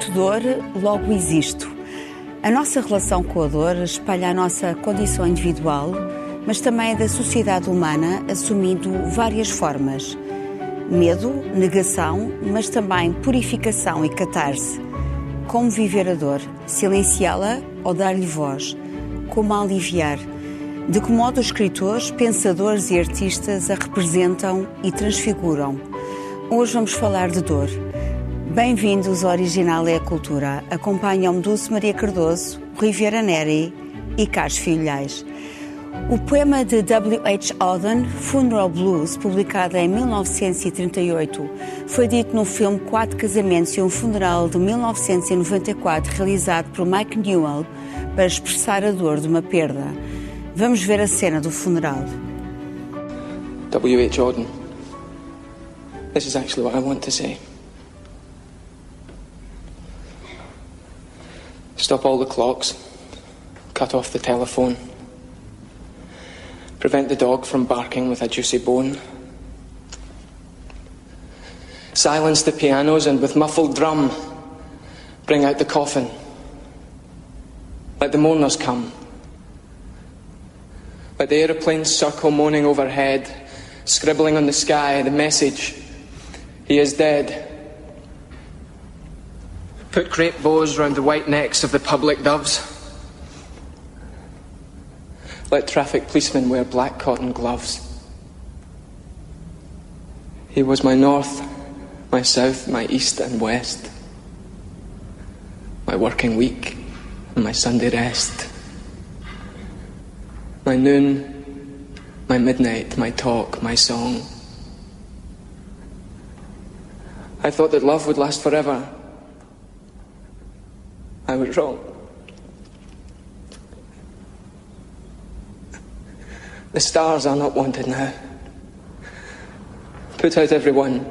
Sinto dor, logo existo. A nossa relação com a dor espalha a nossa condição individual, mas também a da sociedade humana, assumindo várias formas. Medo, negação, mas também purificação e catarse. Como viver a dor? Silenciá-la ou dar-lhe voz? Como a aliviar? De que modo os escritores, pensadores e artistas a representam e transfiguram? Hoje vamos falar de dor. Bem-vindos ao Original é a Cultura. Acompanham-me Dulce Maria Cardoso, Riviera Neri e Carlos Filhais. O poema de W. H. Auden, Funeral Blues, publicado em 1938, foi dito no filme Quatro Casamentos e um Funeral de 1994, realizado por Mike Newell, para expressar a dor de uma perda. Vamos ver a cena do funeral. W. H. Auden. This is actually what I want to say. Stop all the clocks. Cut off the telephone. Prevent the dog from barking with a juicy bone. Silence the pianos and with muffled drum bring out the coffin. Let the mourners come. Let the aeroplanes circle moaning overhead, scribbling on the sky the message He is dead. Put crepe bows round the white necks of the public doves. Let traffic policemen wear black cotton gloves. He was my north, my south, my east and west, my working week and my Sunday rest, my noon, my midnight, my talk, my song. I thought that love would last forever. I was wrong. The stars are not wanted now. Put out every one.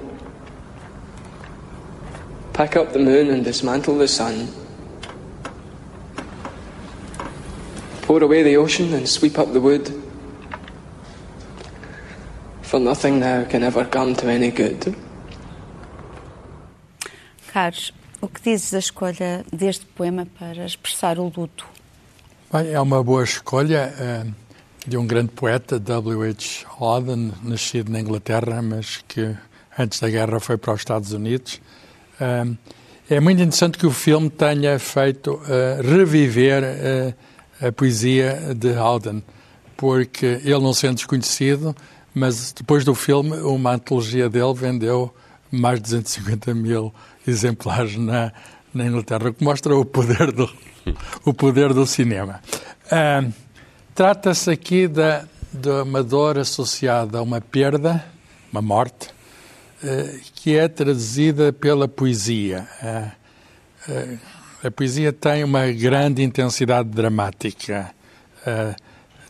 Pack up the moon and dismantle the sun. Pour away the ocean and sweep up the wood. For nothing now can ever come to any good. Carlos, o que dizes da escolha deste poema para expressar o luto? Bem, é uma boa escolha uh, de um grande poeta, W.H. Auden, nascido na Inglaterra, mas que antes da guerra foi para os Estados Unidos. Uh, é muito interessante que o filme tenha feito uh, reviver a poesia de Auden, porque ele não sendo desconhecido, mas depois do filme, uma antologia dele vendeu mais de 250 mil exemplares na, na Inglaterra, o que mostra o poder do, o poder do cinema. Uh, Trata-se aqui da, de uma dor associada a uma perda, uma morte, uh, que é traduzida pela poesia. Uh, a poesia tem uma grande intensidade dramática.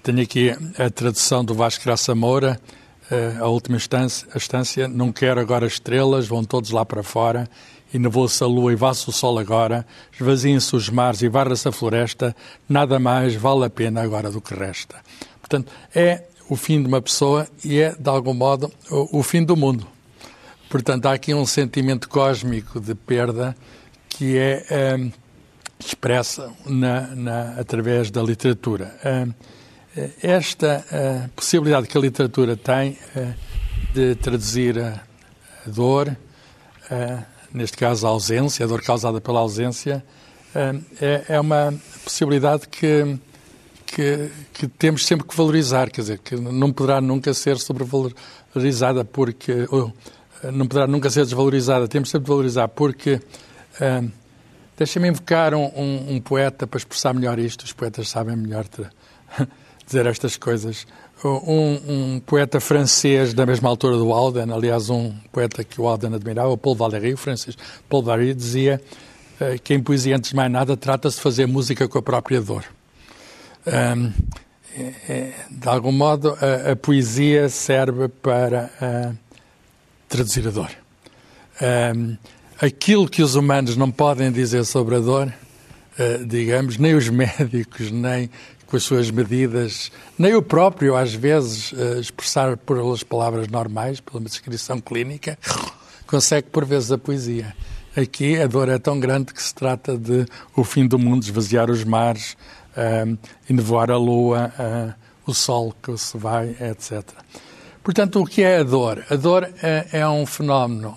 tenho aqui a tradução do Vasco Graça Moura, a última instância, a estância, não quero agora estrelas, vão todos lá para fora, e nevoou-se a lua e vá-se o sol agora, esvaziem-se os mares e varra-se a floresta, nada mais vale a pena agora do que resta. Portanto, é o fim de uma pessoa e é, de algum modo, o, fim do mundo. Portanto, há aqui um sentimento cósmico de perda que é um, expressa na, na, através da literatura. Um, esta uh, possibilidade que a literatura tem de traduzir a, dor, neste caso a ausência, a dor causada pela ausência, é, é uma possibilidade que, que, que, temos sempre que valorizar, quer dizer, que não poderá nunca ser sobrevalorizada porque, ou, não poderá nunca ser desvalorizada, temos sempre de valorizar porque, deixa-me invocar um, um, um, poeta para expressar melhor isto, os poetas sabem melhor dizer estas coisas. Um, um, poeta francês da mesma altura do Auden, aliás, um poeta que o Auden admirava, Paul Valéry, o francês Paul Valéry, dizia uh, que em poesia, antes de mais nada, trata-se de fazer música com a própria dor. Um, é, é, de algum modo, a, a poesia serve para uh, traduzir a dor. Um, aquilo que os humanos não podem dizer sobre a dor, uh, digamos, nem os médicos, nem com as suas medidas, nem o próprio, às vezes, uh, expressar pelas palavras normais, pela descrição clínica, consegue por vezes a poesia. Aqui a dor é tão grande que se trata de o fim do mundo, esvaziar os mares, uh, e nevoar a lua, uh, o sol que se vai, etc. Portanto, o que é a dor? A dor é, é um fenómeno,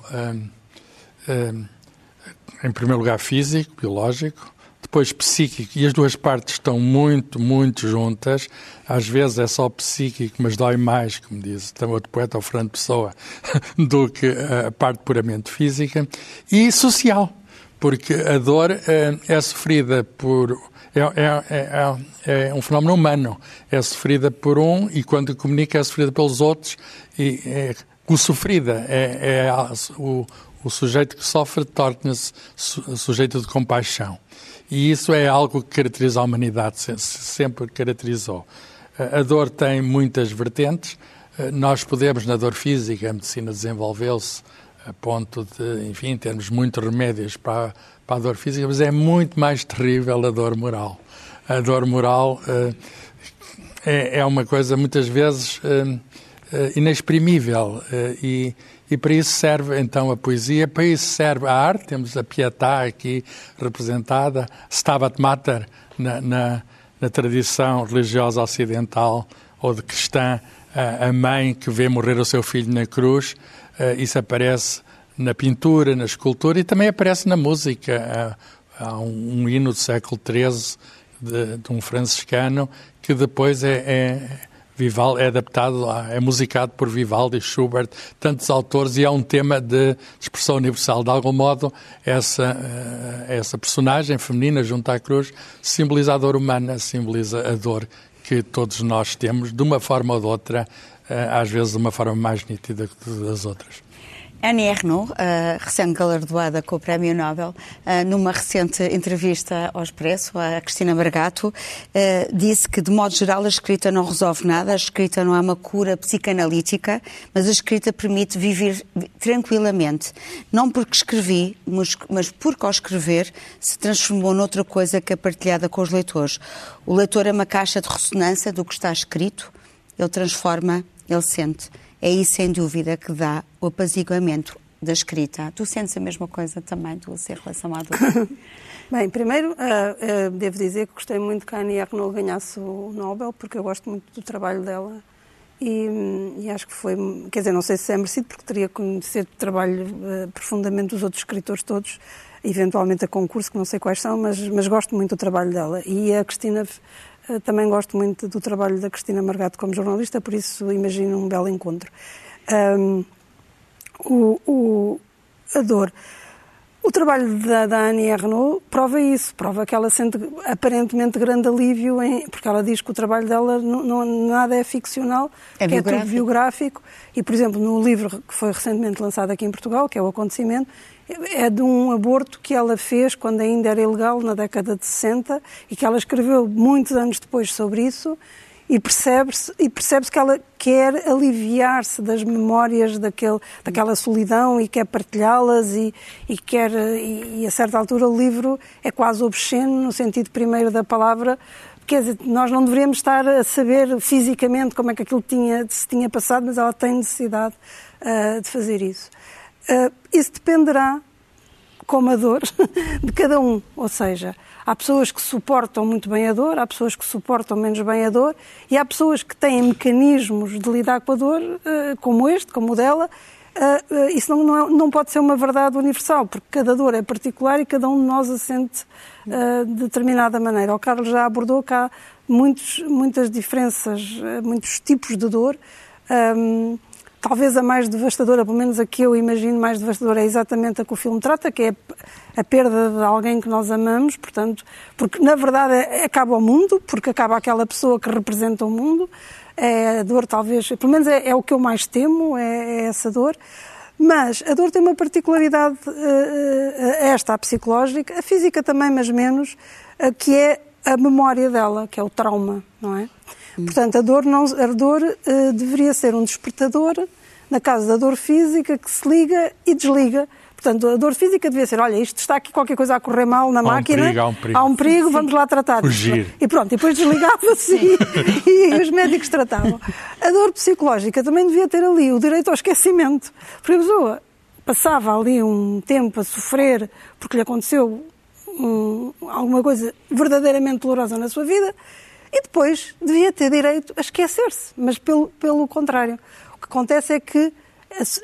em primeiro lugar, físico, biológico, depois psíquico, e as duas partes estão muito, muito juntas. Às vezes é só psíquico, mas dói mais, como diz também outro poeta, o Fernando Pessoa, do que a parte puramente física. E social, porque a dor é, é sofrida por é, é, é, é, um fenómeno humano. É sofrida por um e quando comunica é sofrida pelos outros. E é, o sofrida é, é o, o, sujeito que sofre torna-se sujeito de compaixão. E isso é algo que caracteriza a humanidade, sempre caracterizou. A dor tem muitas vertentes. Nós podemos, na dor física, a medicina desenvolveu-se a ponto de, enfim, termos muitos remédios para, para a dor física, mas é muito mais terrível a dor moral. A dor moral uh, é, é, uma coisa, muitas vezes, uh, inexprimível e e para isso serve então a poesia, para isso serve a arte. Temos a Pietà aqui representada, Stabat Mater na, na, na tradição religiosa ocidental ou de cristã, a, a, mãe que vê morrer o seu filho na cruz. Uh, isso aparece na pintura, na escultura e também aparece na música. Uh, há um, um, hino do século XIII de, de um franciscano que depois é, é Vivaldi é adaptado, é musicado por Vivaldi, Schubert, tantos autores, e é um tema de expressão universal. De algum modo, essa, eh, essa personagem feminina junto à cruz simboliza a dor humana, simboliza a dor que todos nós temos, de uma forma ou de outra, eh, às vezes de uma forma mais nítida que das outras. Annie Ernaux, uh, recém-galardoada com o Prémio Nobel, uh, numa recente entrevista ao Expresso, a Cristina Margato, uh, disse que, de modo geral, a escrita não resolve nada, a escrita não é uma cura psicanalítica, mas a escrita permite viver tranquilamente. Não porque escrevi, mas, mas porque ao escrever se transformou noutra coisa que é partilhada com os leitores. O leitor é uma caixa de ressonância do que está escrito, ele transforma, ele sente é isso, sem dúvida, que dá o apaziguamento da escrita. Tu sentes a mesma coisa também, tu, em relação à dor? Bem, primeiro, uh, uh, devo dizer que gostei muito que a Annie Ernaux ganhasse o Nobel, porque eu gosto muito do trabalho dela. E, e, acho que foi, quer dizer, não sei se é merecido, porque teria que conhecer o trabalho uh, profundamente dos outros escritores todos, eventualmente a concurso, que não sei quais são, mas, mas gosto muito do trabalho dela. E a Cristina também gosto muito do trabalho da Cristina Margato como jornalista, por isso imagino um belo encontro. Um, o, o, a dor. O trabalho da, da Annie Renault prova isso, prova que ela sente aparentemente grande alívio, em, porque ela diz que o trabalho dela não, não nada é ficcional, é, que é tudo biográfico. E, por exemplo, no livro que foi recentemente lançado aqui em Portugal, que é O Acontecimento, é de um aborto que ela fez quando ainda era ilegal, na década de 60, e que ela escreveu muitos anos depois sobre isso, e percebe-se e percebe que ela quer aliviar-se das memórias daquele, daquela solidão e quer partilhá-las e, e quer e, e, a certa altura o livro é quase obsceno no sentido primeiro da palavra quer dizer, nós não deveríamos estar a saber fisicamente como é que aquilo tinha, se tinha passado, mas ela tem necessidade uh, de fazer isso. Uh, isso dependerá, como a dor, de cada um. Ou seja, há pessoas que suportam muito bem a dor, há pessoas que suportam menos bem a dor e há pessoas que têm mecanismos de lidar com a dor, uh, como este, como o dela. Uh, isso não, não, é, não, pode ser uma verdade universal, porque cada dor é particular e cada um de nós a sente de determinada maneira. O Carlos já abordou que há muitos, muitas diferenças, muitos tipos de dor. Talvez a mais devastadora, pelo menos a que eu imagino mais devastadora, é exatamente a que o filme trata, que é a perda de alguém que nós amamos, portanto, porque na verdade é, acaba o mundo, porque acaba aquela pessoa que representa o mundo. É a dor, talvez, pelo menos é, é o que eu mais temo, é, é, essa dor. Mas a dor tem uma particularidade, uh, esta, a psicológica, a física também, mas menos, que é a memória dela, que é o trauma, não é? Portanto, a dor, não, a dor uh, deveria ser um despertador, na casa da dor física, que se liga e desliga. Portanto, a dor física devia ser, olha, isto está aqui qualquer coisa a correr mal na há máquina, um perigo, há, um perigo. há um perigo, vamos lá tratar. Fugir. E pronto, e depois desligava-se e, e, os médicos tratavam. A dor psicológica também devia ter ali o direito ao esquecimento. Porque a pessoa passava ali um tempo a sofrer porque lhe aconteceu um, alguma coisa verdadeiramente dolorosa na sua vida e depois devia ter direito a esquecer-se, mas pelo, pelo contrário. O que acontece é que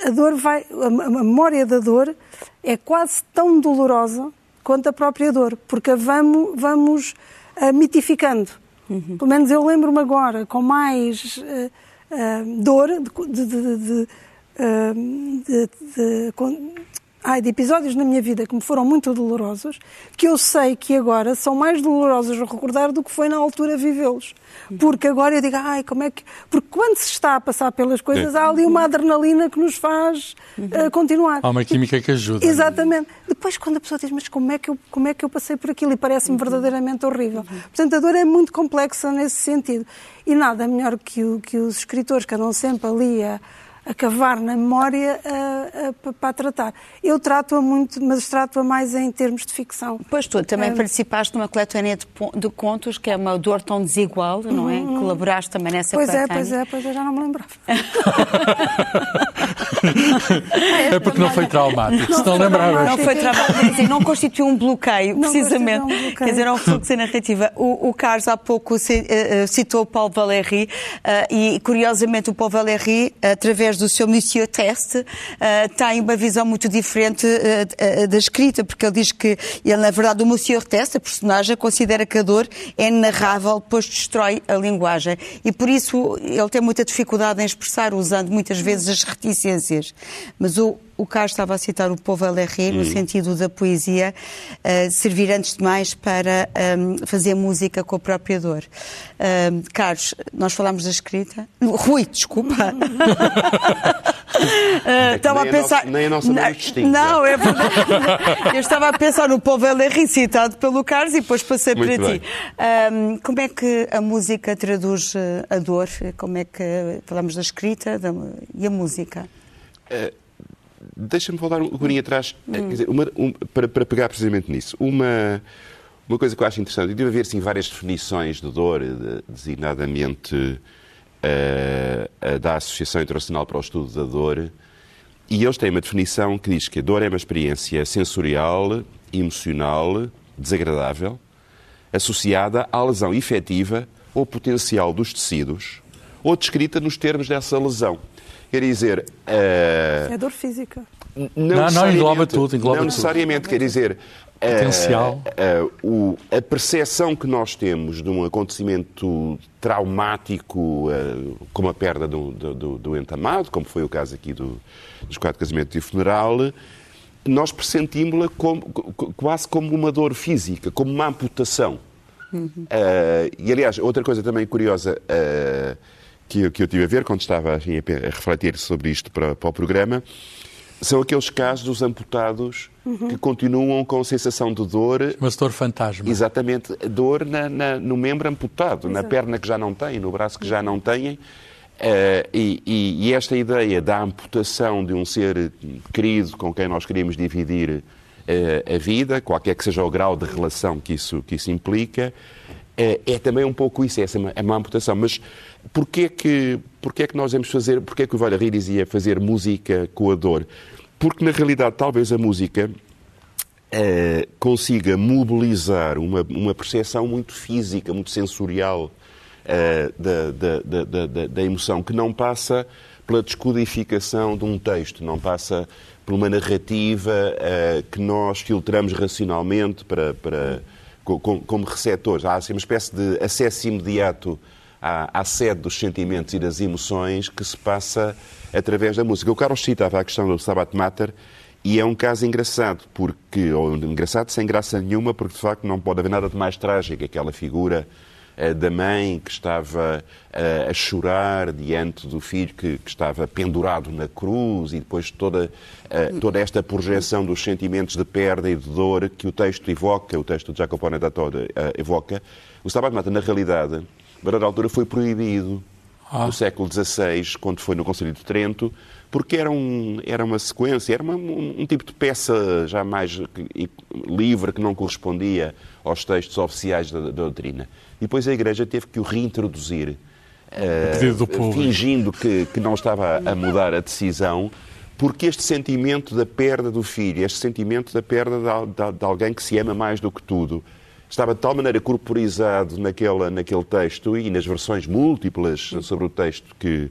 a, dor vai, a, a memória da dor é quase tão dolorosa quanto a própria dor, porque a vamos, vamos uh, mitificando. Uhum. Pelo menos eu lembro-me agora, com mais uh, uh, dor, de, de, de, de ai, de episódios na minha vida que me foram muito dolorosos, que eu sei que agora são mais dolorosos a recordar do que foi na altura vivê-los. Porque agora eu digo, ai, como é que. Porque quando se está a passar pelas coisas, há ali uma adrenalina que nos faz uh, continuar. Há uma química que ajuda. É? Exatamente. Depois, quando a pessoa diz, mas como é que eu, como é que eu passei por aquilo? E parece-me verdadeiramente horrível. Portanto, a dor é muito complexa nesse sentido. E nada melhor que, o, que os escritores que andam sempre ali a a cavar na memória uh, uh, para tratar. Eu trato-a muito, mas trato-a mais em termos de ficção. Pois tu também uh, participaste numa coletânea de, de, contos que é uma dor tão desigual, não é? Uhum. Colaboraste também nessa pois coletânea. Pois é, pois é, pois eu já não me lembrava. é porque não foi traumático, não, se não lembrava. Não foi traumático, não constituiu um bloqueio, não precisamente. Um bloqueio. Quer dizer, é um fluxo narrativa. O, o Carlos há pouco eh, citou o Paulo Valéry e, curiosamente, o Paulo Valéry, através do seu Monsieur Teste, tem uma visão muito diferente da escrita, porque ele diz que ele, na verdade, o Monsieur Teste, a personagem, considera que a dor é narrável, pois destrói a linguagem. E por isso ele tem muita dificuldade em expressar, usando muitas vezes as reticências. Mas o, o Carlos estava a citar o povo Alerré, no hum. sentido da poesia, uh, servir antes de mais para um, ehm, fazer música com a própria dor. Uh, Carlos, nós falámos da escrita. Rui, desculpa. uh, estava a pensar. nem a nossa não, distinta. Não, é verdade. Eu estava a pensar no povo Alerré citado pelo Carlos e depois passei Muito para bem. ti. Um, ehm, como é que a música traduz eh, a dor? Como é que falamos da escrita da, e a música? Uh Deixa-me voltar um bocadinho atrás, hum. dizer, uma, um, para, para pegar precisamente nisso. Uma, uma coisa que eu acho interessante, deve haver sim, várias definições de dor, de, designadamente uh, da Associação Internacional para o Estudo da Dor, e eles têm uma definição que diz que a dor é uma experiência sensorial, emocional, desagradável, associada à lesão efetiva ou potencial dos tecidos, ou descrita nos termos dessa lesão. Quer dizer. Uh, é dor física. Não, não, não engloba tudo. Engloba não necessariamente, tudo. quer dizer. Potencial. Uh, uh, a percepção que nós temos de um acontecimento traumático, como a perda do, do, do, do entamado, como foi o caso aqui do, dos quatro casamentos e funeral, nós pressentimos-la como, quase como uma dor física, como uma amputação. Uhum. e, aliás, outra coisa também curiosa que, que eu tive a ver quando estava assim, a refletir sobre isto para, para o programa são aqueles casos dos amputados uhum. que continuam com sensação de dor. Mas dor fantasma. Exatamente, dor na, na, no membro amputado, Exato. na perna que já não têm, no braço que já não têm. Uh, e, e, e, esta ideia da amputação de um ser querido com quem nós queríamos dividir uh, a vida, qualquer que seja o grau de relação que isso, que isso implica, uh, é também um pouco isso, é, uma, é uma amputação. Mas Porquê que, porquê que nós vamos fazer, porquê que o Valéry dizia fazer música com a dor? Porque, na realidade, talvez a música uh, consiga mobilizar uma, uma percepção muito física, muito sensorial uh, da, da, da, da, da emoção, que não passa pela descodificação de um texto, não passa por uma narrativa uh, que nós filtramos racionalmente para, para, como, como receptores. Há assim, uma espécie de acesso imediato à, à sede dos sentimentos e das emoções que se passa através da música. O Carlos citava a questão do Sabbath Matter e é um caso engraçado, porque, ou engraçado sem graça nenhuma, porque de facto não pode haver nada de mais trágico. Aquela figura da mãe que estava uh, a chorar diante do filho que, que, estava pendurado na cruz e depois toda, uh, toda esta projeção dos sentimentos de perda e de dor que o texto evoca, o texto de Jacopone da Toda evoca. O Sabbath Matter, na realidade, a dada altura foi proibido ah. no século XVI, quando foi no Conselho de Trento, porque era, um, era uma sequência, era uma, um, um, tipo de peça já mais livre, que não correspondia aos textos oficiais da, da doutrina. E depois a Igreja teve que o reintroduzir, uh, fingindo que, que não estava a mudar a decisão, porque este sentimento da perda do filho, este sentimento da perda de, de, de alguém que se ama mais do que tudo, estava de tal maneira corporizado naquela, naquele texto e nas versões múltiplas sobre o texto que,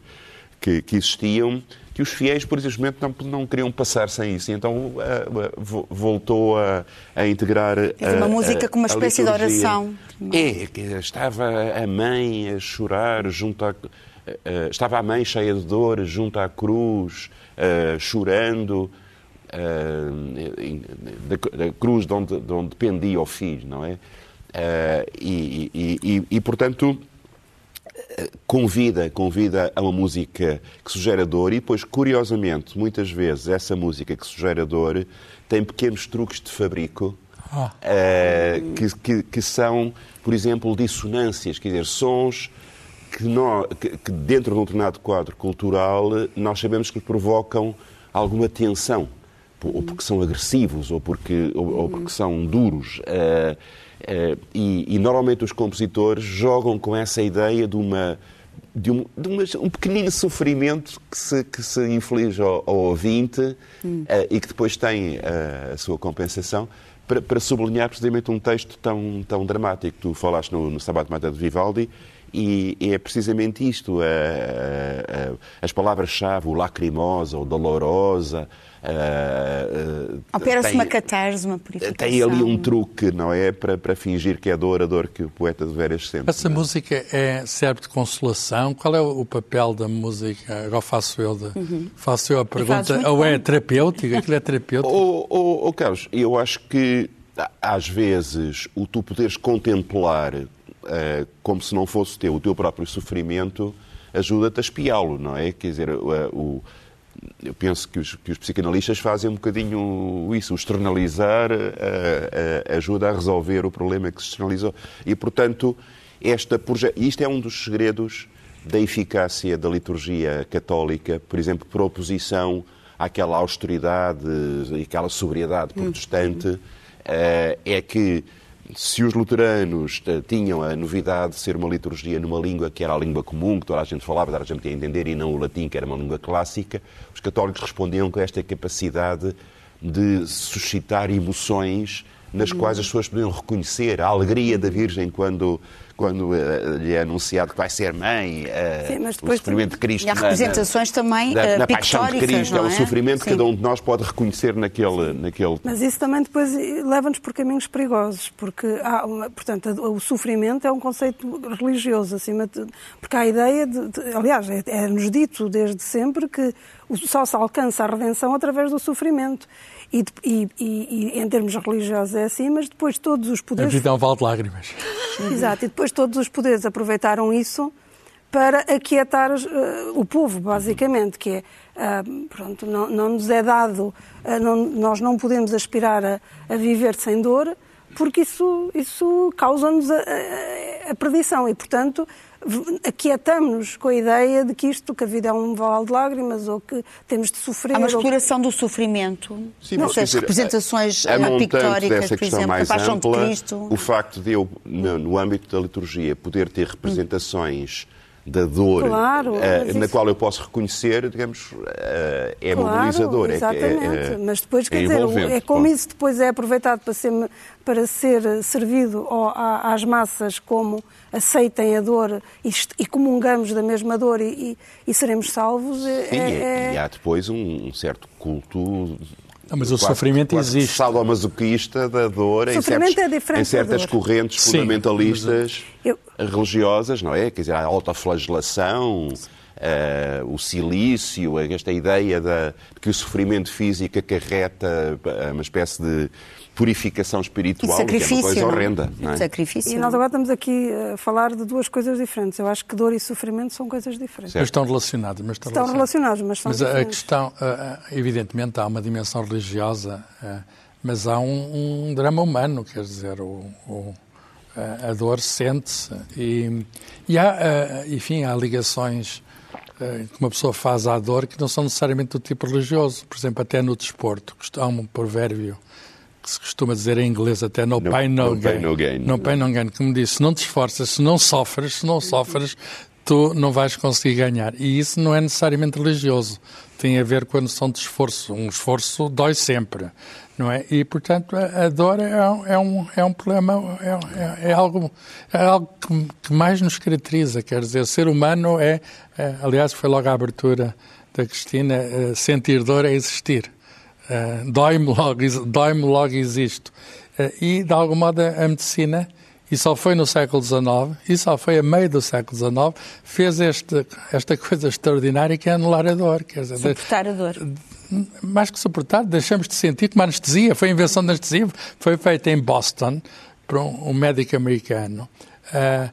que, que existiam, que os fiéis, por exemplo, não, não queriam passar sem isso. Então uh, voltou a, a integrar. É uma música com uma espécie de oração. É, estava a mãe a chorar junto a. Uh, estava a mãe cheia de dor junto à cruz, uh, chorando. Da, da, cruz de onde, de onde dependia o filho, não é? E, e, e, e, portanto, convida, convida a uma música que sugere dor e depois, curiosamente, muitas vezes essa música que sugere dor tem pequenos truques de fabrico ah. uh, que, que, que, são, por exemplo, dissonâncias, quer dizer, sons que, nós, que, que, dentro de um determinado quadro cultural nós sabemos que provocam alguma tensão, ou porque são agressivos, ou porque, ou, ou porque são duros. Uh, Uh, e, e, normalmente os compositores jogam com essa ideia de uma de um, de um pequenino sofrimento que se, que se inflige ao, ao ouvinte hum. uh, e que depois tem uh, a sua compensação para, para, sublinhar precisamente um texto tão, tão dramático. Tu falaste no, no Sabato Mata de Vivaldi e, é precisamente isto, as palavras-chave, o lacrimosa, o dolorosa, Opera-se uma catarse, uma purificação. Tem ali um truque, não é? Para, para fingir que é dor, a dor que o poeta de veras sente. Essa é? música é, serve de consolação? Qual é o papel da música? Agora faço eu, de, uhum. faço eu a pergunta. Ou é terapêutica? Aquilo é terapêutico? oh, oh, oh, Carlos, eu acho que às vezes o tu poderes contemplar uh, como se não fosse teu, o teu próprio sofrimento ajuda-te a espiá-lo, não é? Quer dizer, o, o eu penso que os, que os, psicanalistas fazem um bocadinho isso, o externalizar a, a, ajuda a resolver o problema que se externalizou. E, portanto, esta isto é um dos segredos da eficácia da liturgia católica, por exemplo, por oposição àquela austeridade e àquela sobriedade protestante, uhum. é que se os luteranos eh, tinham a novidade de ser uma liturgia numa língua que era a língua comum, que toda a gente falava, toda a gente ia entender, e não o latim, que era uma língua clássica, os católicos respondiam com esta capacidade de suscitar emoções nas quais as pessoas podiam reconhecer a alegria da Virgem quando quando uh, lhe é anunciado que vai ser mãe, uh, Sim, mas depois o sofrimento de Cristo. E há representações na, também na, uh, na paixão de Cristo, é? é? o sofrimento Sim. que cada um de nós pode reconhecer naquele. naquele... Mas isso também depois leva-nos por caminhos perigosos, porque, há uma, portanto, o sofrimento é um conceito religioso, acima de, porque há a ideia de. de aliás, é-nos é dito desde sempre que só se alcança a redenção através do sofrimento. E, e, e, e, em termos religiosos é assim, mas depois todos os poderes. A vida é um vale de lágrimas. Exato, e depois todos os poderes aproveitaram isso para aquietar uh, o povo, basicamente, que é, uh, pronto, não, não, nos é dado, uh, não, nós não podemos aspirar a, a, viver sem dor, porque isso, isso causa-nos a, a, a perdição e, portanto, aquietamos-nos com a ideia de que isto, que a vida é um vale de lágrimas ou que temos de sofrer. Há uma exploração ou... do sofrimento. Sim, não sei, as representações a, a pictóricas, por exemplo, mais a Paixão ampla, de Cristo. O facto de eu, no, no âmbito da liturgia, poder ter representações da dor claro, uh, na isso... qual eu posso reconhecer, digamos, uh, é claro, mobilizador. É exatamente, é, é, mas depois, quer é dizer, é como isso depois é aproveitado para ser, para ser servido às massas como aceitem a dor e, e comungamos da mesma dor e, e, e seremos salvos. É, Sim, é, e há depois um certo culto não, mas o quase, sofrimento quase existe. Sadomasoquista da dor em, certos, é em certas correntes Sim, fundamentalistas eu... religiosas, não é? Quer dizer, a autoflagelação, uh, o silício, esta ideia de que o sofrimento físico acarreta eh, uma espécie de purificação espiritual, que é uma coisa não? horrenda. Não é? Sacrifício. E nós agora estamos aqui a falar de duas coisas diferentes. Eu acho que dor e sofrimento são coisas diferentes. Mas estão relacionados. Mas estão, estão relacionados. mas são Mas diferentes. a questão, evidentemente, há uma dimensão religiosa, mas há um, um drama humano, quer dizer, o, o a dor sente-se e, e há, enfim, há ligações que uma pessoa faz à dor que não são necessariamente do tipo religioso. Por exemplo, até no desporto, há um provérbio que se costuma dizer em inglês até no, no pain, no, no gain. Pain, no gain. No pain, no gain. Que me disse, se não te esforças, se não sofres, se não sofres, tu não vais conseguir ganhar. E isso não é necessariamente religioso. tem a ver com a noção de esforço. Um esforço dói sempre, não é? E, portanto, a, dor é, é, um, é um problema, é, é, é algo, é algo que, que, mais nos caracteriza. Quer dizer, ser humano é, é aliás, foi logo a abertura da Cristina, é, sentir dor é existir. É, dói-me logo, dói logo existo. e, de algum modo, a medicina e só foi no século XIX, e só foi a meio do século XIX, fez este, esta coisa extraordinária que é anular a dor. Quer dizer, suportar a dor. Mais que suportar, deixamos de sentir como anestesia. Foi a invenção da anestesia, foi feita em Boston por um, um médico americano. Uh,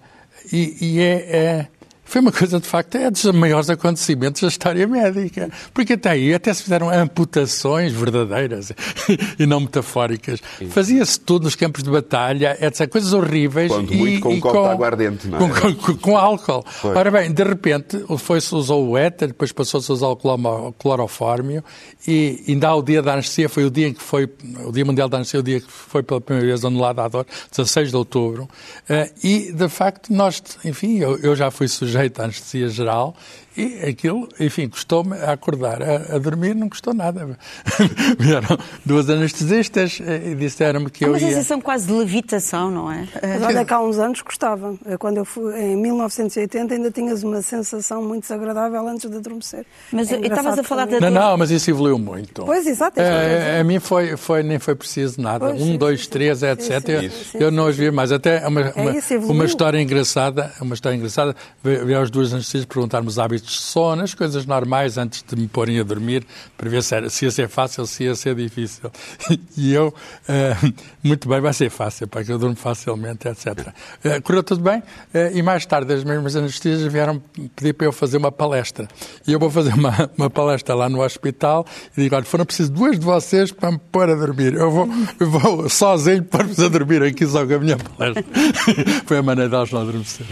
e, e é, é foi uma coisa, de facto, é dos maiores acontecimentos da história médica. Porque até aí até se fizeram amputações verdadeiras e não metafóricas. Fazia-se tudo nos campos de batalha, etc. Coisas horríveis. Quando e, muito com um copo de aguardente, não é? Com, com, com álcool. Foi. Ora bem, de repente, foi-se usou o éter, depois passou-se a usar o clorofórmio e ainda há o dia da anestesia, foi o dia em que foi, o Dia Mundial da Anestesia, o dia que foi pela primeira vez anulado a dor, 16 de outubro. Uh, e, de facto, nós, enfim, eu, eu já fui sujeito sujeito à anestesia geral e aquilo, enfim, custou-me a acordar. A, a, dormir não custou nada. Vieram duas anestesistas e disseram-me que é eu ia... Uma sensação quase de levitação, não é? Mas olha que há uns anos custava. Quando eu fui, em 1980 ainda tinhas uma sensação muito desagradável antes de adormecer. Mas é estavas a falar da Não, não, mas isso evoluiu muito. Pois, exato. É, a mim foi, foi, nem foi preciso nada. Pois, um, sim, dois, três, etc. eu, sim, eu não os vi mais. Até uma, é uma, uma, história engraçada, uma história engraçada, veio as duas anestesias perguntar-me os hábitos de sono, as coisas normais antes de me porem a dormir, para ver se, era, se ia ser fácil, se ia ser difícil. E eu, uh, muito bem, vai ser fácil, porque eu durmo facilmente, etc. Uh, eh, correu tudo bem, uh, e mais tarde as mesmas anestesias vieram pedir para eu fazer uma palestra. E eu vou fazer uma, uma palestra lá no hospital e digo, olha, foram preciso duas de vocês para me pôr a dormir. Eu vou, eu vou sozinho pôr-vos a dormir aqui só com a minha palestra. Foi a maneira delas não adormecer.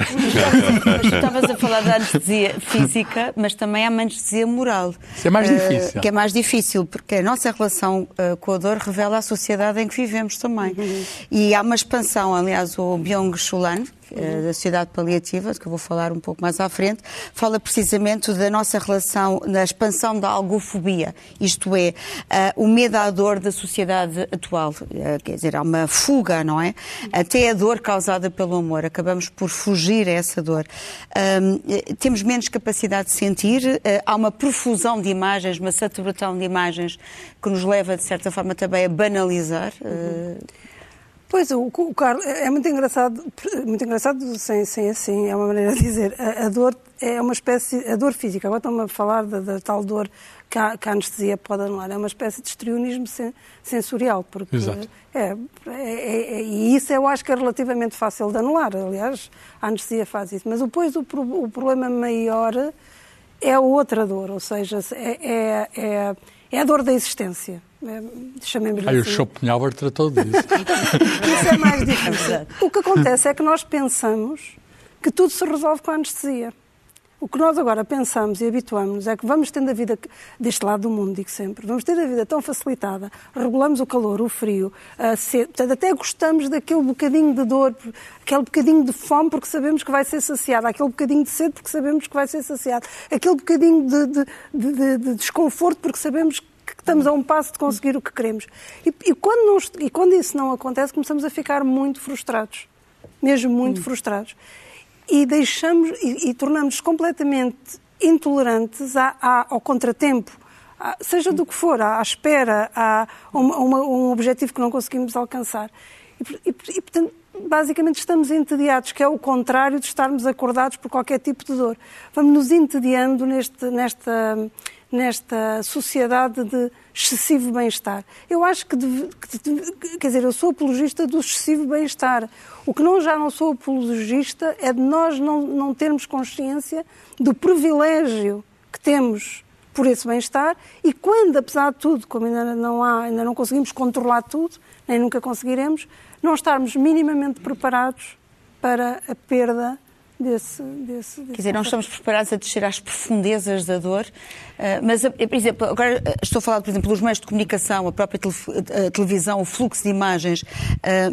Estavas a falar da anestesia física, mas também há uma anestesia moral. Isso é mais uh, difícil. Que é mais difícil, porque a nossa relação uh, com a dor revela a sociedade em que vivemos também. Uhum. E há uma expansão, aliás, o Byung-Chul eh, da sociedade paliativa, de que eu vou falar um pouco mais à frente, fala precisamente da nossa relação, da expansão da algofobia, isto é, uh, o medo à dor da sociedade atual. Uh, quer dizer, há uma fuga, não é? Até a dor causada pelo amor. Acabamos por fugir a essa dor. temos menos capacidade de sentir, há uma profusão de imagens, uma saturação de imagens que nos leva, de certa forma, também a banalizar. Uhum Pois, o, o Carlos, é muito engraçado, muito engraçado sem, sem assim, é uma maneira de dizer. A, a dor é uma espécie, a dor física, agora estão-me a falar da, da, tal dor que a, que a, anestesia pode anular, é uma espécie de histrionismo sen, sensorial, porque Exato. É, é, é, é, e isso eu acho que é relativamente fácil de anular, aliás, a anestesia faz isso. Mas depois o, o problema maior é a outra dor, ou seja, é, é, é, é a dor da existência chamemos Aí assim. o Schopenhauer tratou disso. Isso é mais difícil. O que acontece é que nós pensamos que tudo se resolve com a anestesia. O que nós agora pensamos e habituamos é que vamos tendo a vida, deste lado do mundo, digo sempre, vamos ter a vida tão facilitada, regulamos o calor, o frio, a sede, portanto, até gostamos daquele bocadinho de dor, aquele bocadinho de fome porque sabemos que vai ser saciado, aquele bocadinho de sede porque sabemos que vai ser saciado, aquele bocadinho de, de, de, de desconforto porque sabemos que que estamos a um passo de conseguir o que queremos. E, e, quando, não, e quando isso não acontece, começamos a ficar muito frustrados. Mesmo muito hum. frustrados. E deixamos e, e tornamos-nos completamente intolerantes à, à, ao contratempo, à, seja do que for, à, espera, a uma, um objetivo que não conseguimos alcançar. E, e, portanto, basicamente estamos entediados, que é o contrário de estarmos acordados por qualquer tipo de dor. Vamos nos entediando neste, nesta nesta sociedade de excessivo bem-estar. Eu acho que, deve, que, quer dizer, eu sou apologista do excessivo bem-estar. O que não já não sou apologista é de nós não, não termos consciência do privilégio que temos por esse bem-estar e quando, apesar de tudo, como ainda não há, ainda não conseguimos controlar tudo, nem nunca conseguiremos, não estarmos minimamente preparados para a perda desse, desse, desse Quer dizer, não estamos preparados a descer às profundezas da dor, eh, mas, eh, por exemplo, agora eh, estou a falar, por exemplo, dos meios de comunicação, a própria televisão, o fluxo de imagens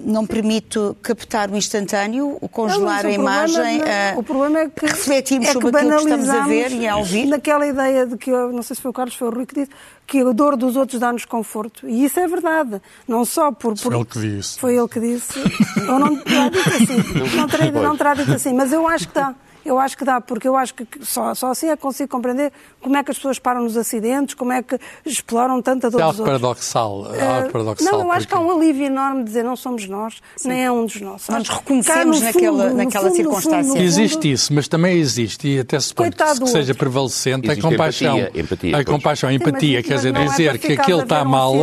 não permite captar o instantâneo, o congelar não, a imagem, o problema é que refletimos é sobre que aquilo que estamos a ver e a ouvir. Naquela ideia de que, eu, não sei se foi o Carlos, foi o Rui que disse, que a dor dos outros dá-nos conforto. E isso é verdade. Não só por. por... Foi ele que disse. Foi ele que disse. Ou não terá dito assim. Não terá, não terá dito assim. Mas eu acho que dá. Eu acho que dá, porque eu acho que só, só assim é que consigo compreender como é que as pessoas param nos acidentes, como é que exploram tanta dor é dos outros. Paradoxal, é algo paradoxal. Não, eu acho porque... que há um alívio enorme de dizer não somos nós, Sim. nem é um dos nossos. Nós reconhecemos naquela, fundo, naquela fundo, circunstância. Fundo, existe isso, mas também existe, e até se pode que seja prevalecente, a compaixão. Empatia, empatia, a compaixão, a empatia, quer dizer, dizer que aquele está mal,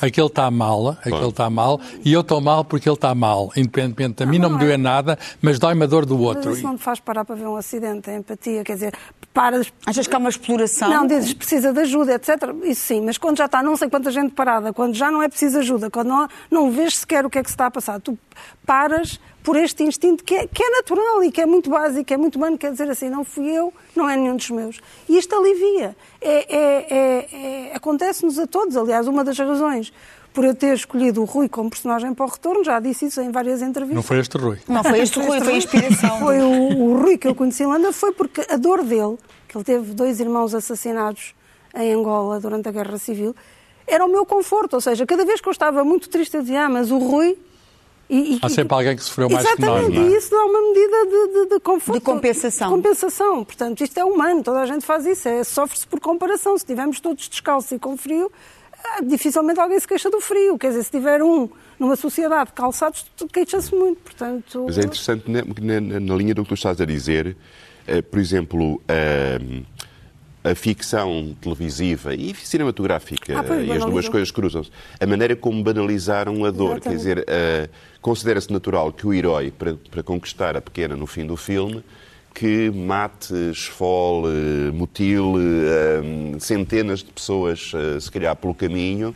aquele está mal, aquele está mal, e eu estou mal porque ele está mal, independentemente. A mim não me doeu nada, mas dói-me a dor do outro. Mas isso não te faz parar para ver um acidente, empatia, quer dizer, paras. Achas que há uma exploração? Não, dizes precisa de ajuda, etc. Isso sim, mas quando já está não sei quanta gente parada, quando já não é preciso ajuda, quando não, não vês sequer o que é que se está a passar, tu paras por este instinto que é, que é natural e que é muito básico, é muito humano, quer dizer assim, não fui eu, não é nenhum dos meus. E isto alivia. É, é, é, é Acontece-nos a todos, aliás, uma das razões por eu ter escolhido o Rui como personagem para o retorno, já disse isso em várias entrevistas. Não foi este Rui. Não foi este Rui, foi a inspiração. Foi o, o Rui que eu conheci em Holanda, foi porque a dor dele, que ele teve dois irmãos assassinados em Angola durante a Guerra Civil, era o meu conforto. Ou seja, cada vez que eu estava muito triste, eu dizia, ah, mas o Rui e, e, Há sempre alguém que sofreu mais que nós. Exatamente, e isso dá uma medida de, de, de conforto. De compensação. De compensação. Portanto, isto é humano, toda a gente faz isso. É, Sofre-se por comparação. Se estivermos todos descalços e com frio, dificilmente alguém se queixa do frio. Quer dizer, se tiver um numa sociedade calçados, queixa-se muito. Portanto... Mas é interessante, na, na, na, linha do que tu estás a dizer, uh, por exemplo, uh, a ficção televisiva e cinematográfica, ah, e as duas coisas cruzam-se, a maneira como banalizaram a dor. Exatamente. Quer dizer, uh, considera-se natural que o herói, para, para conquistar a pequena no fim do filme, que mate, esfole, mutile uh, centenas de pessoas, uh, se calhar, pelo caminho,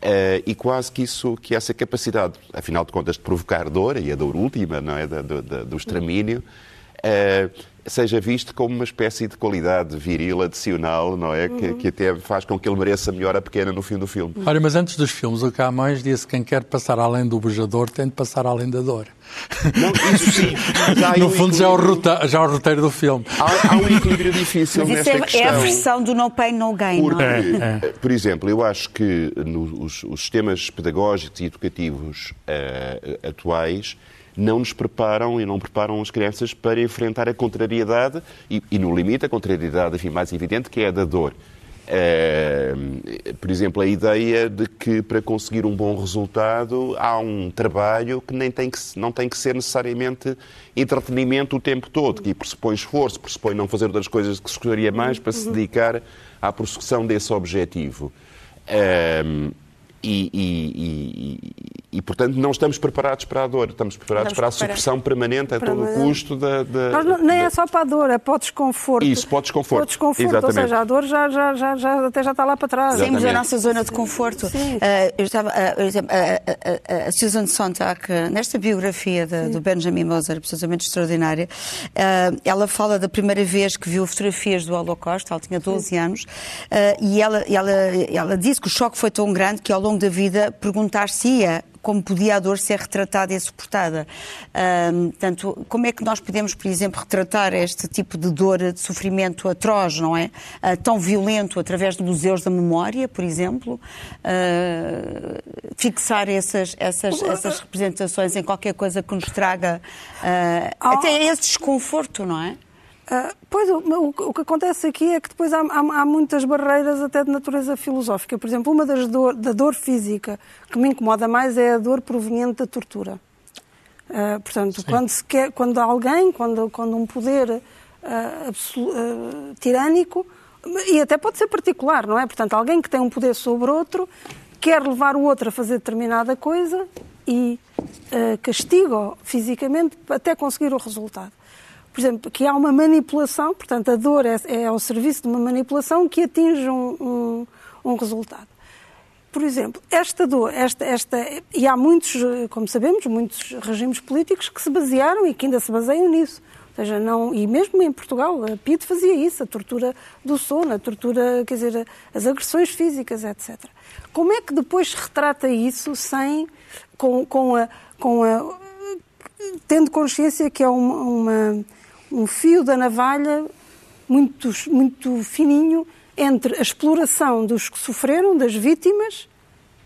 Uh, e quase que isso, que essa capacidade, afinal de contas, de provocar dor, e a dor última, não é, do, do, do uh, seja visto como uma espécie de qualidade viril adicional, não é? Que, que, até faz com que ele mereça melhor a pequena no fim do filme. Olha, mas antes dos filmes, o Camões disse que quem quer passar além do bujador tem de passar além da dor. Não, isso sim. no fundo, já é, o roteiro, já é o roteiro do filme. Há, há um equilíbrio difícil mas nesta é, questão. É a versão do no pain, no gain. Porque, não é? é. por exemplo, eu acho que nos os sistemas pedagógicos e educativos uh, atuais não nos preparam e não preparam as crianças para enfrentar a contrariedade e, e no limite, a contrariedade enfim, mais evidente, que é a da dor. É, por exemplo, a ideia de que para conseguir um bom resultado há um trabalho que, nem tem que não tem que ser necessariamente entretenimento o tempo todo, que pressupõe esforço, pressupõe não fazer outras coisas que se gostaria mais para se dedicar à prossecução desse objetivo. É, e, e, e, portanto, não estamos preparados para a dor, estamos preparados estamos para a supressão permanente a todo o custo da. da não, nem da... é só para a dor, é para o desconforto. Isso, para o desconforto. Para o desconforto, Exatamente. ou seja, a dor já, já, já, já, até já está lá para trás. Saímos da nossa zona de conforto. Uh, eu estava, uh, uh, a Susan Sontag, nesta biografia de, do Benjamin Moser, absolutamente extraordinária, ela fala da primeira vez que viu fotografias do Holocausto, ela tinha 12 Sim. anos, e ela, ela, ela disse que o choque foi tão grande que ao longo da vida perguntar-se-ia como podia a dor ser retratada e suportada. Um, portanto, como é que nós podemos, por exemplo, retratar este tipo de dor, de sofrimento atroz, não é? Uh, tão violento através de museus da memória, por exemplo? Uh, fixar essas, essas, essas representações em qualquer coisa que nos traga uh, até esse desconforto, não é? Uh, pois, o, o, o, que acontece aqui é que depois há, há, há, muitas barreiras até de natureza filosófica. Por exemplo, uma das dor, da dor física que me incomoda mais é a dor proveniente da tortura. Uh, portanto, quando, se quer, quando alguém, quando, quando um poder uh, tirânico, e até pode ser particular, não é? Portanto, alguém que tem um poder sobre outro, quer levar o outro a fazer determinada coisa e castiga-o fisicamente até conseguir o resultado por exemplo, que há uma manipulação, portanto, a dor é, é ao serviço de uma manipulação que atinge um, um, um resultado. Por exemplo, esta dor, esta, esta, e há muitos, como sabemos, muitos regimes políticos que se basearam e que ainda se baseiam nisso. seja, não, e mesmo em Portugal, a PID fazia isso, a tortura do sono, a tortura, quer dizer, as agressões físicas, etc. Como é que depois se retrata isso sem, com, com a, com a, tendo consciência que é uma, uma, um fio da navalha muito, muito fininho entre a exploração dos que sofreram, das vítimas,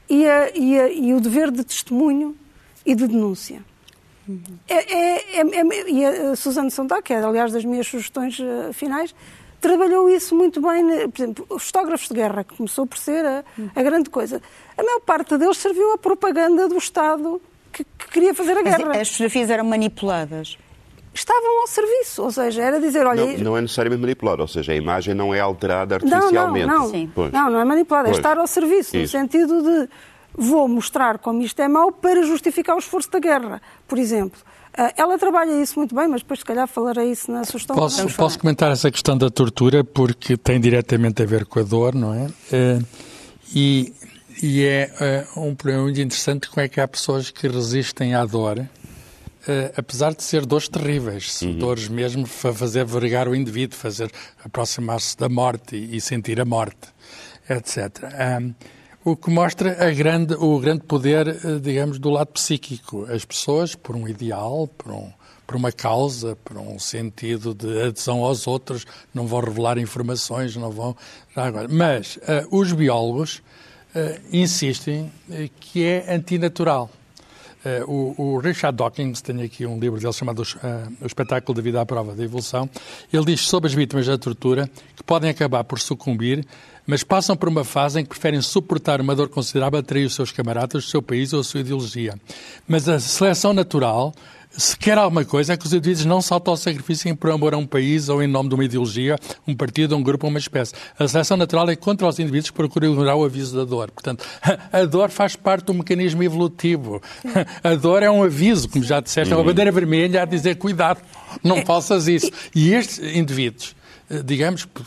e, a, e, a, e o dever de testemunho e de denúncia. Uhum. É, é, é, e a Susana Sontag, que é, aliás, das minhas sugestões uh, finais, trabalhou isso muito bem. Né? Por exemplo, os fotógrafos de guerra, que começou por ser a, a grande coisa. A maior parte deles serviu à propaganda do Estado que, que queria fazer a guerra. As fotografias eram manipuladas? estavam ao serviço, ou seja, era dizer, olha... Não, não é necessariamente manipulada, ou seja, a imagem não é alterada artificialmente. Não, não, não, não, não é manipulada, é estar ao serviço, Isso. no sentido de vou mostrar como isto é mau para justificar o esforço da guerra, por exemplo. Ah, ela trabalha isso muito bem, mas depois, se calhar, falarei isso na sugestão posso, Posso comentar essa questão da tortura, porque tem diretamente a ver com a dor, não é? Eh, e, e é eh, um problema muito interessante como é que há pessoas que resistem à dor, Uh, apesar de ser dores terríveis, uhum. dores mesmo para fazer vergar o indivíduo, fazer aproximar-se da morte e, e, sentir a morte, etc. Um, o que mostra a grande, o grande poder, eh, digamos, do lado psíquico. As pessoas, por um ideal, por, um, por uma causa, por um sentido de adesão aos outros, não vão revelar informações, não vão. Mas uh, os biólogos uh, insistem que é antinatural. Uh, o, o, Richard Dawkins tem aqui um livro dele chamado uh, O Espetáculo da Vida à Prova da Evolução. Ele diz sobre as vítimas da tortura que podem acabar por sucumbir, mas passam por uma fase em que preferem suportar uma dor considerável a trair os seus camaradas, o seu país ou a sua ideologia. Mas a seleção natural se quer alguma coisa, é que os indivíduos não saltam ao sacrifício por amor a um país ou em nome de uma ideologia, um partido, um grupo ou uma espécie. A seleção natural é contra os indivíduos que procuram ignorar o aviso da dor. Portanto, a dor faz parte do mecanismo evolutivo. A dor é um aviso, como já disseste, é uma bandeira vermelha a dizer cuidado, não é. faças isso. E estes indivíduos digamos, por,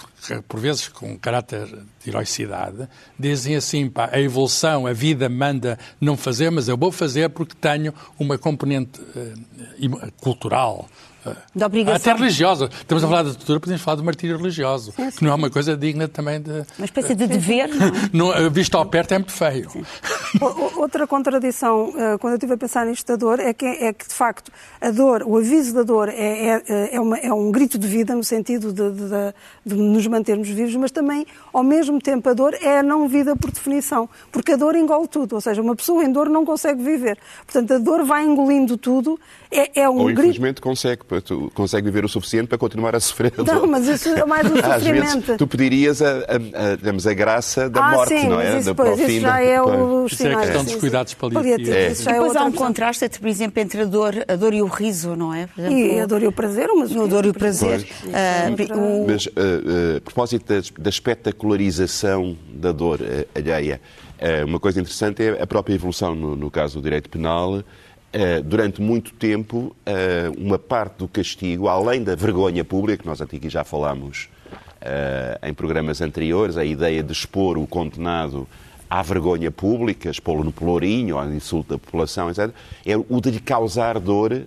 por, vezes com caráter de heroicidade, dizem assim, pá, a evolução, a vida manda não fazer, mas eu vou fazer porque tenho uma componente uh, cultural, da obrigação. Até religiosa. Estamos a falar de tortura, podemos falar de martírio religioso, sim, sim. que não é uma coisa digna também de... Uma espécie de dever, não? não visto ao perto é muito feio. Outra contradição, eh, quando eu estive a pensar nisto da dor, é que, é que de facto a dor, o aviso da dor é, é, é, uma, é um grito de vida no sentido de, de, de, de, nos mantermos vivos, mas também, ao mesmo tempo, a dor é a não vida por definição, porque a dor engole tudo, ou seja, uma pessoa em dor não consegue viver. Portanto, a dor vai engolindo tudo, é, é um Ou, grito... infelizmente, consegue, consegue viver o suficiente para continuar a sofrer. Não, mas isso é mais um sofrimento. Às vezes, tu pedirias a, a, a, a graça da ah, morte, sim, não é? Isso, pois, isso já é o Isso é a questão dos cuidados paliativos. É. Isso é Depois há um contraste, por exemplo, entre a dor, a dor e o riso, não é? Exemplo, e a dor e o prazer, mas o dor e o prazer. Uh, mas, uh, uh, a propósito da, da espetacularização da dor alheia, uma coisa interessante é a própria evolução no, no caso do direito penal, Uh, durante muito tempo, uh, uma parte do castigo, além da vergonha pública, que nós aqui já falámos uh, em programas anteriores, a ideia de expor o condenado à vergonha pública, expô-lo no pelourinho, ao insulto da população, etc., é o de lhe causar dor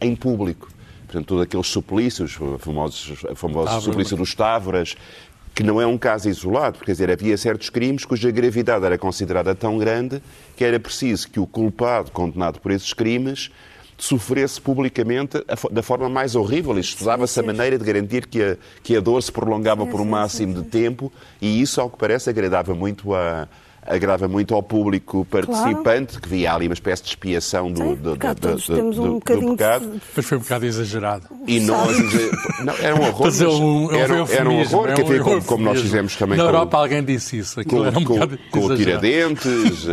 em público. Portanto, todos aqueles suplícios, famosos, o famoso suplício dos Távoras, que não é um caso isolado, porque quer dizer, havia certos crimes cuja gravidade era considerada tão grande que era preciso que o culpado condenado por esses crimes sofresse publicamente da forma mais horrível. E estudava-se a maneira de garantir que a, que a dor se prolongava por um máximo de tempo, e isso, ao que parece, agradava muito a agrava muito ao público participante, claro. que via ali uma espécie de expiação do, Sim, do, do, todos do, temos um bocadinho pecado. De... Mas foi um bocado exagerado. E nós, não, era um horror. Mas um, era, era um horror, que havia como, como nós fizemos também. Na Europa alguém disse isso. Com, era um com, com o tiradentes, uh,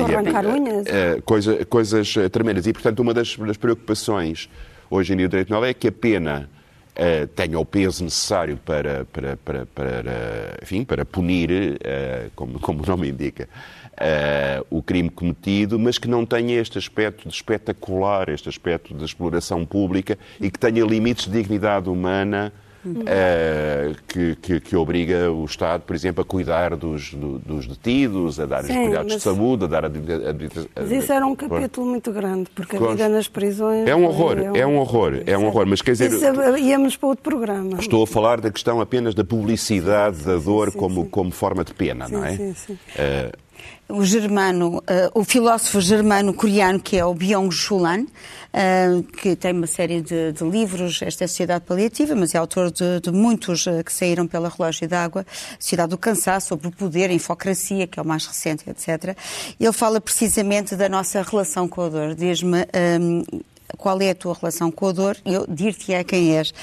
uh. Uh, coisa, coisas tremendas. E, portanto, uma das, das preocupações hoje em dia do direito penal é que a pena uh, tenha o peso necessário para, para, para, para, enfim, para punir, uh, como, como o nome indica, uh, o crime cometido, mas que não tenha este aspecto de espetacular, este aspecto de exploração pública e que tenha limites de dignidade humana uh, que, que, que, obriga o Estado, por exemplo, a cuidar dos, do, dos detidos, a dar os cuidados de saúde, a dar a, a, a Mas isso era um capítulo muito grande, porque a vida nas prisões. É um horror, é um, é um horror, é um horror. Mas quer dizer. Isso, íamos para outro programa. Estou a falar da questão apenas da publicidade da dor sim, como, sim. como forma de pena, sim, não é? Sim, sim. Uh, o germano, uh, o filósofo germano-coreano que é o Byung-Chul Han, uh, que tem uma série de, de, livros, esta é a Sociedade Paliativa, mas é autor de, de muitos uh, que saíram pela Relógio d'Água, Sociedade do Cansaço, sobre o poder, a infocracia, que é o mais recente, etc. Ele fala precisamente da nossa relação com a dor. Diz-me, um, qual é a tua relação com a dor, eu dir-te-é quem és. Uh,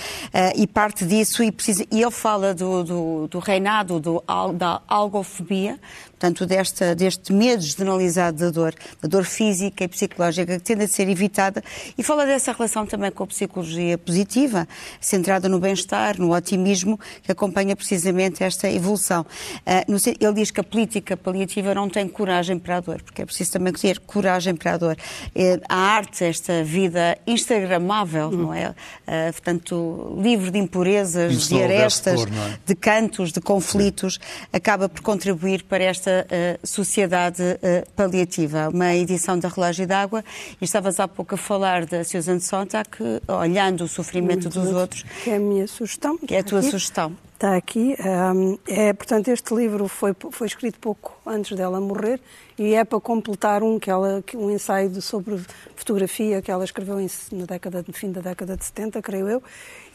e parte disso, e, precisa, e ele fala do, do, do reinado do, da algofobia, portanto, desta, deste medo generalizado da dor, da dor física e psicológica que tende a ser evitada, e fala dessa relação também com a psicologia positiva, centrada no bem-estar, no otimismo, que acompanha precisamente esta evolução. Uh, ele diz que a política paliativa não tem coragem para a dor, porque é preciso também ter coragem para a dor. Uh, a arte, esta vida instagramável, uhum. não é? Uh, portanto, livre de impurezas, de arestas, é? de cantos, de conflitos, acaba por contribuir para esta uh, Sociedade uh, Paliativa, uma edição da Relógio d'Água, e estavas há pouco a falar da Susan Sontag, olhando o sofrimento Muito dos outros. Que é a minha sugestão. Que é a tua aqui. sugestão. Está aqui. Um, é, portanto, este livro foi, foi escrito pouco antes dela morrer e é para completar um, que ela, um ensaio sobre fotografia que ela escreveu em, na década, no fim da década de 70, creio eu.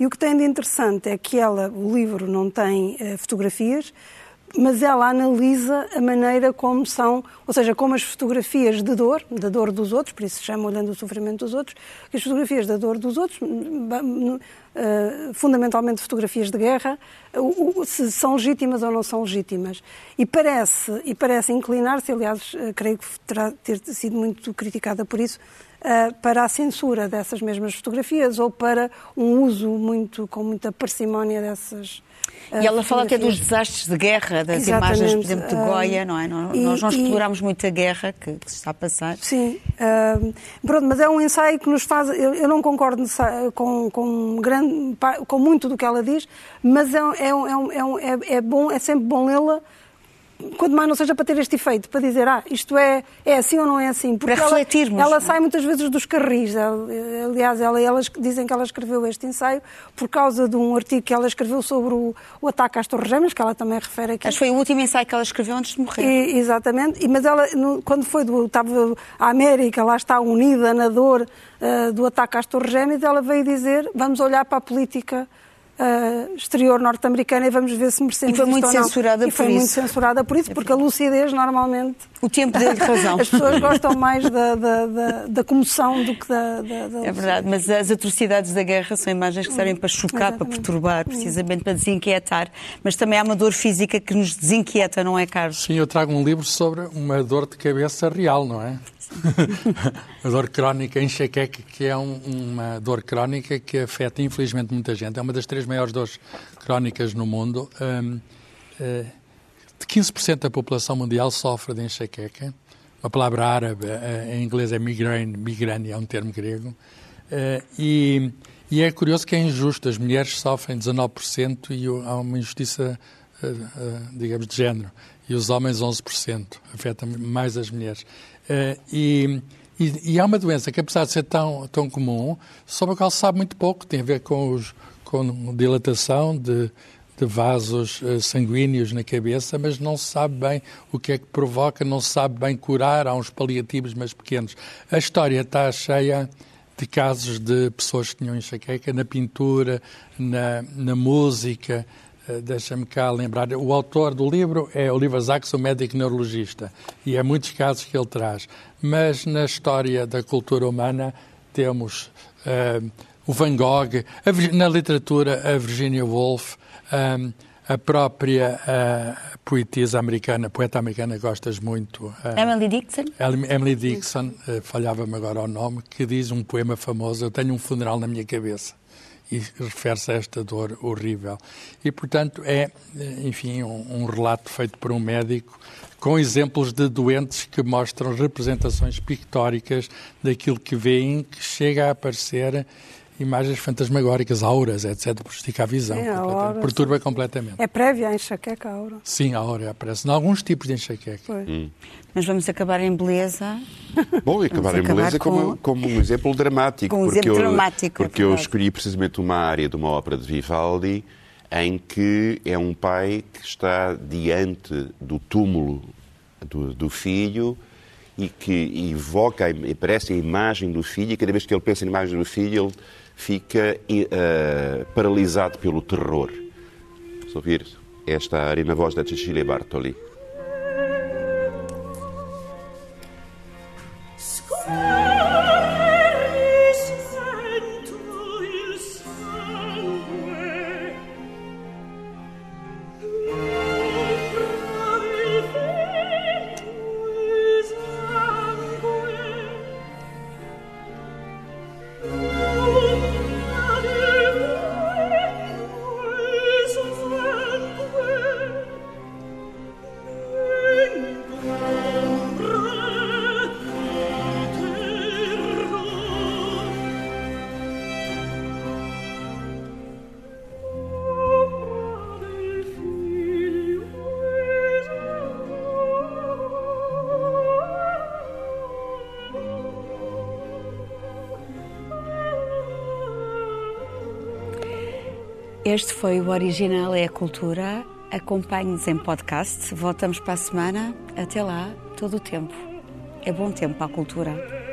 E o que tem de interessante é que ela, o livro não tem uh, fotografias, mas ela analisa a maneira como são, ou seja, como as fotografias de dor, da dor dos outros, por isso se chama Olhando o Sofrimento dos Outros, que as fotografias da dor dos outros, eh, fundamentalmente fotografias de guerra, se são legítimas ou não são legítimas. E parece, e parece inclinar-se, aliás, eh, creio que terá ter sido muito criticada por isso, eh, para a censura dessas mesmas fotografias ou para um uso muito, com muita parcimónia dessas e ela fala até dos desastres de guerra, das Exatamente. imagens, por exemplo, de Goya, não é? E, Nós não exploramos e... muito a guerra que, que, se está a passar. Sim, uh, pronto, mas é um ensaio que nos faz. Eu, eu não concordo com, com, grande, com muito do que ela diz, mas é, é, é, é, é bom, é sempre bom lê-la quando mais não seja para ter este efeito, para dizer, ah, isto é, é assim ou não é assim. Porque para refletirmos. Ela, ela sai muitas vezes dos carris. Ela, aliás, ela, elas dizem que ela escreveu este ensaio por causa de um artigo que ela escreveu sobre o, o ataque às Torres Gêmeas, que ela também refere aqui. Acho que foi o último ensaio que ela escreveu antes de morrer. E, exatamente. E, mas ela, no, quando foi do, estava a América, lá está unida na dor uh, do ataque às Torres Gêmeas, ela veio dizer, vamos olhar para a política uh, exterior norte-americana e vamos ver se merecemos E foi muito censurada por isso. E foi muito censurada por isso, porque a lucidez normalmente... O tempo deu razão. As pessoas gostam mais da, da, da, da comoção do que da, da, da, É verdade, mas as atrocidades da guerra são imagens que servem para chocar, Exatamente. para perturbar, precisamente para desinquietar. Mas também há uma dor física que nos desinquieta, não é, Carlos? Sim, eu trago um livro sobre uma dor de cabeça real, não é? a dor crónica, enxaqueca, que é um, uma dor crónica que afeta infelizmente muita gente. É uma das três maiores dores crónicas no mundo. Um, uh, eh, 15% da população mundial sofre de enxaqueca. Uma palavra árabe, uh, em inglês é migraine, migraine é um termo grego. Uh, e, e, é curioso que é injusto. As mulheres sofrem 19% e há uma injustiça, digamos, de género. E os homens 11%. Afeta mais as mulheres. E, e, e, há uma doença que, apesar de ser tão, tão comum, sobre a qual se sabe muito pouco, tem a ver com, os, com dilatação de, de vasos uh, sanguíneos na cabeça, mas não se sabe bem o que é que provoca, não se sabe bem curar, há uns paliativos, mas pequenos. A história está cheia de casos de pessoas que tinham enxaqueca na pintura, na, na música, eh, deixa-me cá lembrar, o autor do livro é Oliver Sacks, o médico neurologista, e é muitos casos que ele traz. Mas na história da cultura humana temos uh, o Van Gogh, a, na literatura a Virginia Woolf, um, a própria uh, poetisa americana, poeta americana gostas muito. Uh, Emily Dixon? Emily Dixon, uh, falhava-me agora o nome, que diz um poema famoso, Eu tenho um funeral na minha cabeça e refere-se a esta dor horrível. E, portanto, é, enfim, um, um, relato feito por um médico com exemplos de doentes que mostram representações pictóricas daquilo que veem, que chega a aparecer imagens fantasmagóricas, auras, etc., prejudica a visão, É, a aura, perturba completamente. É prévia à enxaqueca, a aura. Sim, a aura aparece em alguns tipos de enxaqueca. Pois. Mas vamos acabar em beleza. Bom, e acabar em acabar beleza com- como, como um exemplo dramático. Com um porque exemplo eu, dramático, é Porque eu verdade. escolhi precisamente uma área de uma ópera de Vivaldi em que é um pai que está diante do túmulo do, do filho e que evoca, e parece a imagem do filho e cada vez que ele pensa na imagem do filho ele fica eh, paralisado pelo terror. Vamos ouvir esta área na voz da Cecilia Bartoli. Este foi o Original é a Cultura. Acompanhe-nos em podcast. Voltamos para a semana. Até lá, todo o tempo. É bom tempo para a cultura.